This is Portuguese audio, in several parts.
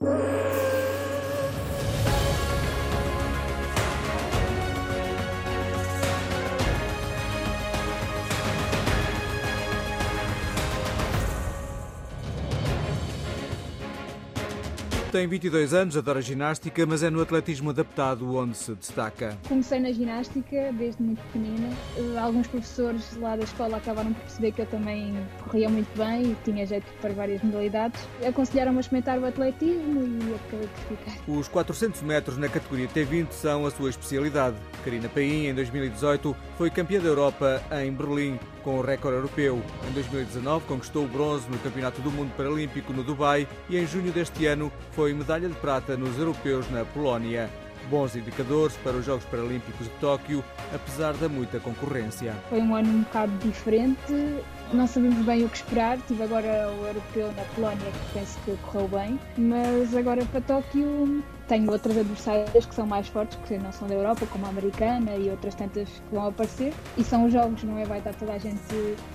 you Tem 22 anos, adora ginástica, mas é no atletismo adaptado onde se destaca. Comecei na ginástica desde muito pequenina. Alguns professores lá da escola acabaram por perceber que eu também corria muito bem e tinha jeito para várias modalidades. Aconselharam-me a experimentar o atletismo e acabei por ficar. Os 400 metros na categoria T20 são a sua especialidade. Karina Paim, em 2018, foi campeã da Europa em Berlim com o recorde europeu. Em 2019 conquistou o bronze no Campeonato do Mundo Paralímpico no Dubai e em junho deste ano foi medalha de prata nos europeus na Polónia. Bons indicadores para os Jogos Paralímpicos de Tóquio, apesar da muita concorrência. Foi um ano um bocado diferente, não sabemos bem o que esperar. Tive agora o europeu na Polónia, que penso que correu bem, mas agora para Tóquio tenho outras adversárias que são mais fortes, que não são da Europa, como a americana e outras tantas que vão aparecer. E são os jogos, não é? Vai estar toda a gente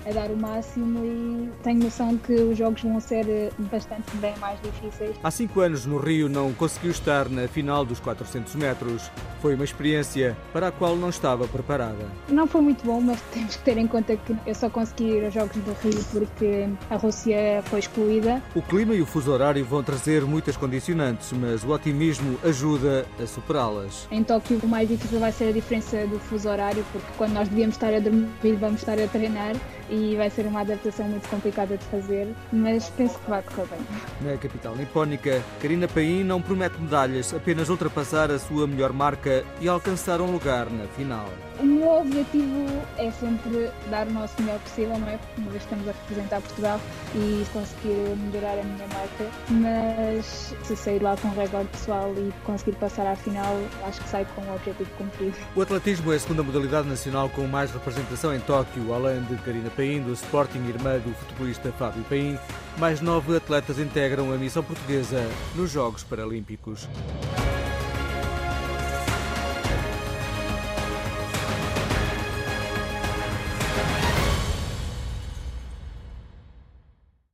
a dar o máximo e tenho noção que os jogos vão ser bastante bem mais difíceis. Há cinco anos no Rio não conseguiu estar na final dos 400 metros. Foi uma experiência para a qual não estava preparada. Não foi muito bom, mas temos que ter em conta que eu só consegui ir aos Jogos do Rio porque a Rússia foi excluída. O clima e o fuso horário vão trazer muitas condicionantes, mas o otimismo ajuda a superá-las. Em Tóquio, o mais difícil vai ser a diferença do fuso horário, porque quando nós devíamos estar a dormir, vamos estar a treinar e vai ser uma adaptação muito complicada de fazer, mas penso que vai correr bem. Na capital nipónica, Karina Paim não promete medalhas, apenas ultrapassar a sua melhor marca e alcançar um lugar na final. O meu objetivo é sempre dar o nosso melhor possível, não é? Uma vez estamos a representar Portugal e conseguir melhorar a minha marca, mas se sair lá com um recorde pessoal e conseguir passar à final, acho que sai com o objetivo cumprido. O atletismo é a segunda modalidade nacional com mais representação em Tóquio, além de Karina Paim, do Sporting, irmã do futebolista Fábio Paim. Mais nove atletas integram a missão portuguesa nos Jogos Paralímpicos.